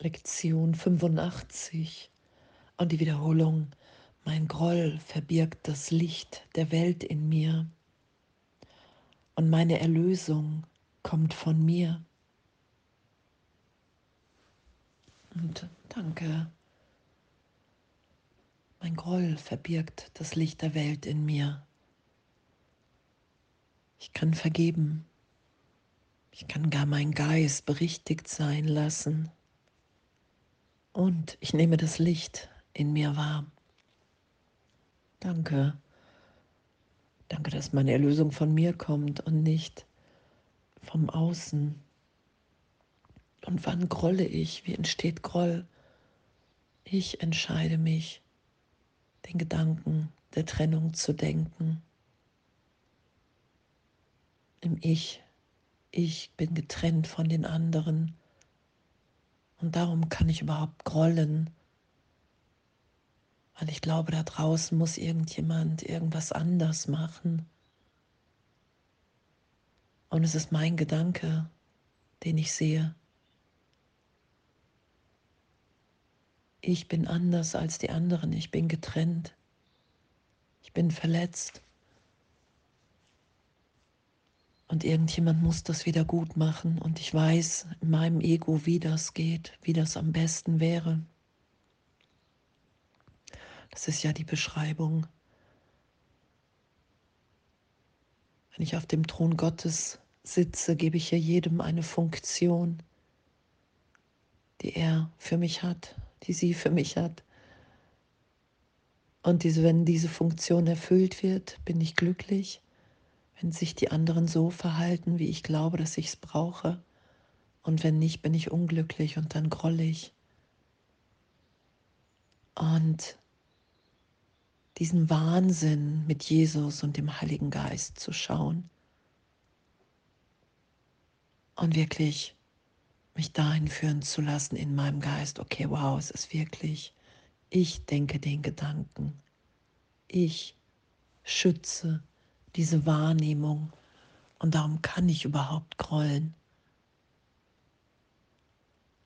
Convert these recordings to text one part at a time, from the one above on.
Lektion 85 und die Wiederholung. Mein Groll verbirgt das Licht der Welt in mir und meine Erlösung kommt von mir. Und danke. Mein Groll verbirgt das Licht der Welt in mir. Ich kann vergeben. Ich kann gar meinen Geist berichtigt sein lassen. Und ich nehme das Licht in mir wahr. Danke. Danke, dass meine Erlösung von mir kommt und nicht vom Außen. Und wann grolle ich? Wie entsteht Groll? Ich entscheide mich, den Gedanken der Trennung zu denken. Im Ich. Ich bin getrennt von den anderen. Und darum kann ich überhaupt grollen, weil ich glaube, da draußen muss irgendjemand irgendwas anders machen. Und es ist mein Gedanke, den ich sehe. Ich bin anders als die anderen, ich bin getrennt, ich bin verletzt. Und irgendjemand muss das wieder gut machen. Und ich weiß in meinem Ego, wie das geht, wie das am besten wäre. Das ist ja die Beschreibung. Wenn ich auf dem Thron Gottes sitze, gebe ich ja jedem eine Funktion, die er für mich hat, die sie für mich hat. Und diese, wenn diese Funktion erfüllt wird, bin ich glücklich. Wenn sich die anderen so verhalten, wie ich glaube, dass ich es brauche. Und wenn nicht, bin ich unglücklich und dann groll ich. Und diesen Wahnsinn mit Jesus und dem Heiligen Geist zu schauen und wirklich mich dahin führen zu lassen in meinem Geist, okay, wow, es ist wirklich, ich denke den Gedanken, ich schütze diese Wahrnehmung und darum kann ich überhaupt grollen.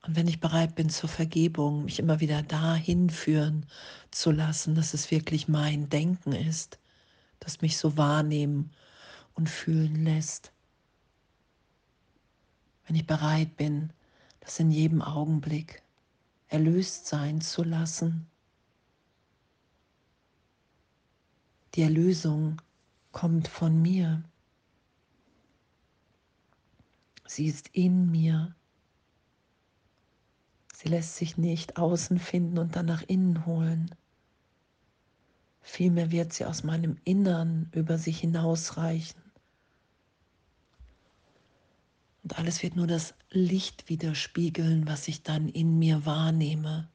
Und wenn ich bereit bin zur Vergebung, mich immer wieder dahin führen zu lassen, dass es wirklich mein Denken ist, das mich so wahrnehmen und fühlen lässt. Wenn ich bereit bin, das in jedem Augenblick erlöst sein zu lassen. Die Erlösung kommt von mir. Sie ist in mir. Sie lässt sich nicht außen finden und dann nach innen holen. Vielmehr wird sie aus meinem Innern über sich hinausreichen. Und alles wird nur das Licht widerspiegeln, was ich dann in mir wahrnehme.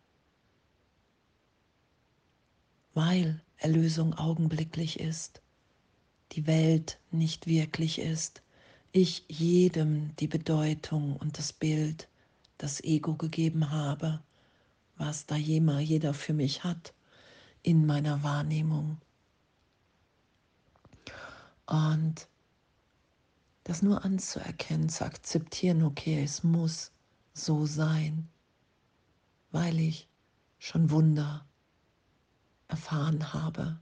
Weil Erlösung augenblicklich ist, die Welt nicht wirklich ist, ich jedem die Bedeutung und das Bild das Ego gegeben habe, was da jeder für mich hat in meiner Wahrnehmung. Und das nur anzuerkennen, zu akzeptieren, okay, es muss so sein, weil ich schon Wunder erfahren habe.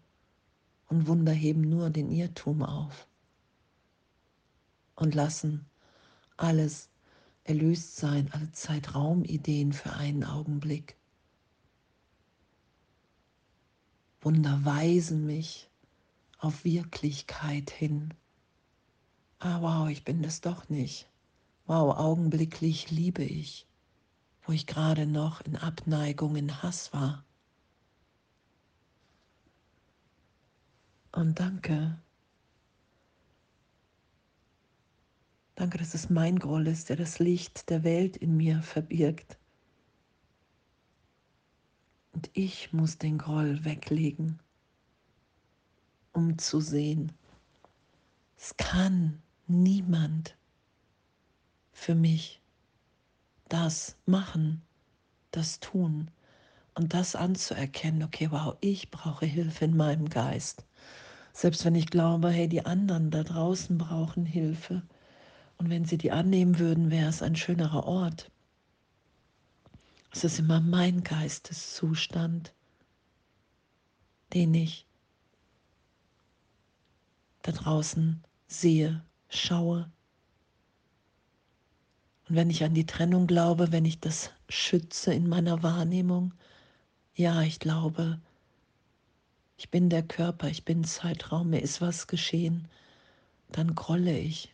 Und Wunder heben nur den Irrtum auf und lassen alles erlöst sein, alle Zeitraumideen für einen Augenblick. Wunder weisen mich auf Wirklichkeit hin. Ah, wow, ich bin das doch nicht. Wow, augenblicklich liebe ich, wo ich gerade noch in Abneigung, in Hass war. Und danke, Danke, dass es mein Groll ist, der das Licht der Welt in mir verbirgt. Und ich muss den Groll weglegen, um zu sehen. Es kann niemand für mich das machen, das tun und das anzuerkennen, okay, wow, ich brauche Hilfe in meinem Geist. Selbst wenn ich glaube, hey, die anderen da draußen brauchen Hilfe und wenn sie die annehmen würden, wäre es ein schönerer Ort. Es ist immer mein Geisteszustand, den ich da draußen sehe, schaue. Und wenn ich an die Trennung glaube, wenn ich das schütze in meiner Wahrnehmung, ja, ich glaube, ich bin der Körper, ich bin Zeitraum, mir ist was geschehen, dann grolle ich.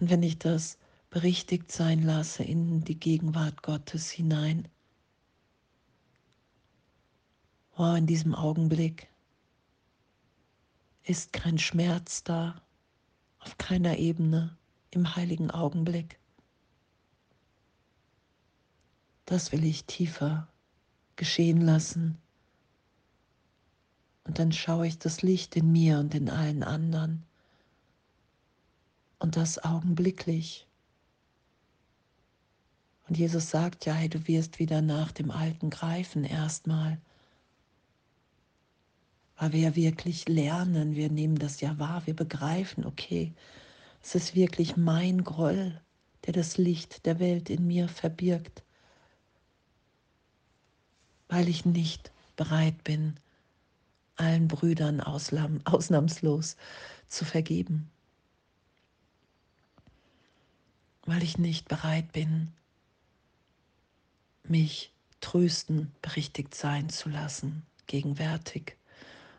Und wenn ich das berichtigt sein lasse in die Gegenwart Gottes hinein, oh, in diesem Augenblick ist kein Schmerz da, auf keiner Ebene im heiligen Augenblick. Das will ich tiefer geschehen lassen. Und dann schaue ich das Licht in mir und in allen anderen. Und das augenblicklich. Und Jesus sagt ja, hey, du wirst wieder nach dem Alten greifen erstmal. Weil wir ja wirklich lernen, wir nehmen das ja wahr, wir begreifen, okay, es ist wirklich mein Groll, der das Licht der Welt in mir verbirgt, weil ich nicht bereit bin, allen Brüdern ausnahmslos zu vergeben, weil ich nicht bereit bin, mich trösten, berichtigt sein zu lassen, gegenwärtig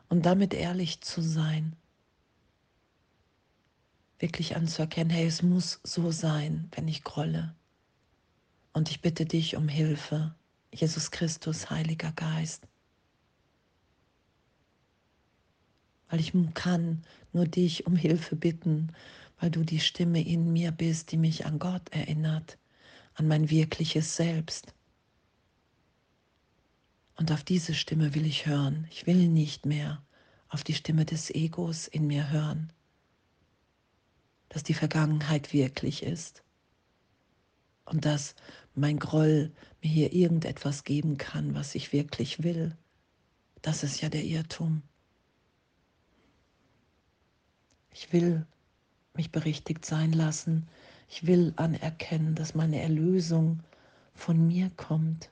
und damit ehrlich zu sein, wirklich anzuerkennen, hey, es muss so sein, wenn ich grolle. Und ich bitte dich um Hilfe, Jesus Christus, Heiliger Geist. Weil ich kann nur dich um Hilfe bitten, weil du die Stimme in mir bist, die mich an Gott erinnert, an mein wirkliches Selbst. Und auf diese Stimme will ich hören. Ich will nicht mehr auf die Stimme des Egos in mir hören, dass die Vergangenheit wirklich ist und dass mein Groll mir hier irgendetwas geben kann, was ich wirklich will. Das ist ja der Irrtum. Ich will mich berichtigt sein lassen. Ich will anerkennen, dass meine Erlösung von mir kommt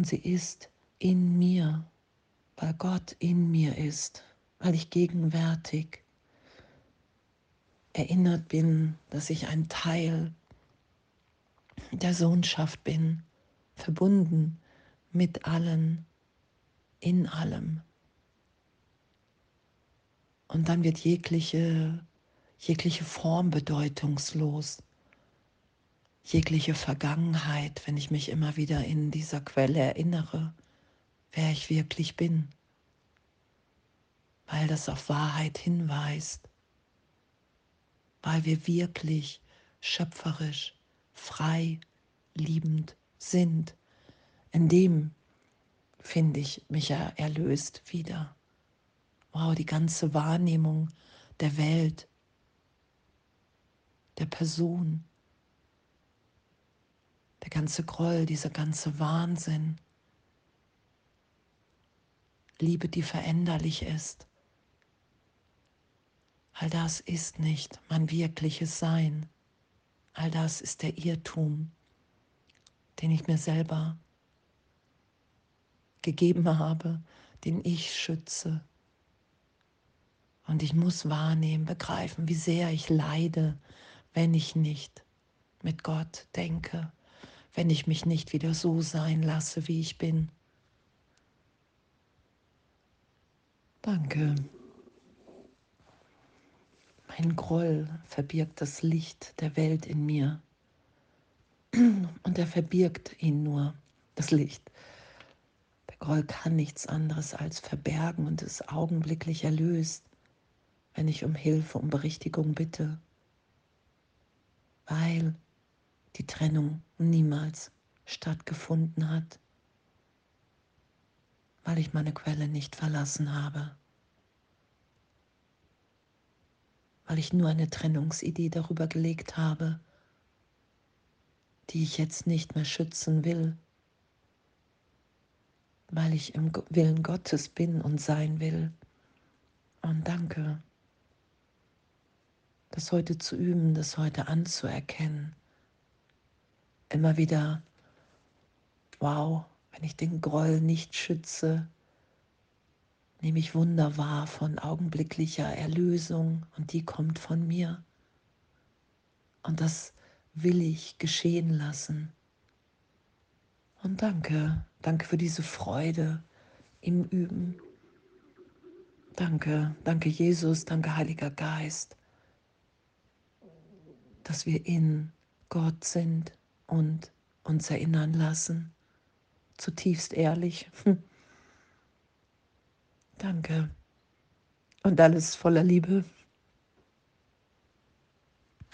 Und sie ist in mir, weil Gott in mir ist, weil ich gegenwärtig erinnert bin, dass ich ein Teil der Sohnschaft bin, verbunden mit allen, in allem. Und dann wird jegliche, jegliche Form bedeutungslos jegliche Vergangenheit, wenn ich mich immer wieder in dieser Quelle erinnere, wer ich wirklich bin, weil das auf Wahrheit hinweist, weil wir wirklich schöpferisch, frei, liebend sind. In dem finde ich mich ja erlöst wieder. Wow, die ganze Wahrnehmung der Welt, der Person, der ganze Groll, dieser ganze Wahnsinn. Liebe, die veränderlich ist. All das ist nicht mein wirkliches Sein. All das ist der Irrtum, den ich mir selber gegeben habe, den ich schütze. Und ich muss wahrnehmen, begreifen, wie sehr ich leide, wenn ich nicht mit Gott denke, wenn ich mich nicht wieder so sein lasse, wie ich bin. Danke. Mein Groll verbirgt das Licht der Welt in mir. Und er verbirgt ihn nur, das Licht. Groll kann nichts anderes als verbergen und ist augenblicklich erlöst, wenn ich um Hilfe, um Berichtigung bitte. Weil die Trennung niemals stattgefunden hat, weil ich meine Quelle nicht verlassen habe, weil ich nur eine Trennungsidee darüber gelegt habe, die ich jetzt nicht mehr schützen will, weil ich im Willen Gottes bin und sein will. Und danke, das heute zu üben, das heute anzuerkennen. Immer wieder, wow, wenn ich den Groll nicht schütze, nehme ich Wunder wahr von augenblicklicher Erlösung und die kommt von mir. Und das will ich geschehen lassen. Und danke, danke für diese Freude im Üben. Danke, danke Jesus, danke Heiliger Geist, dass wir in Gott sind und uns erinnern lassen, zutiefst ehrlich. Danke. Und alles voller Liebe.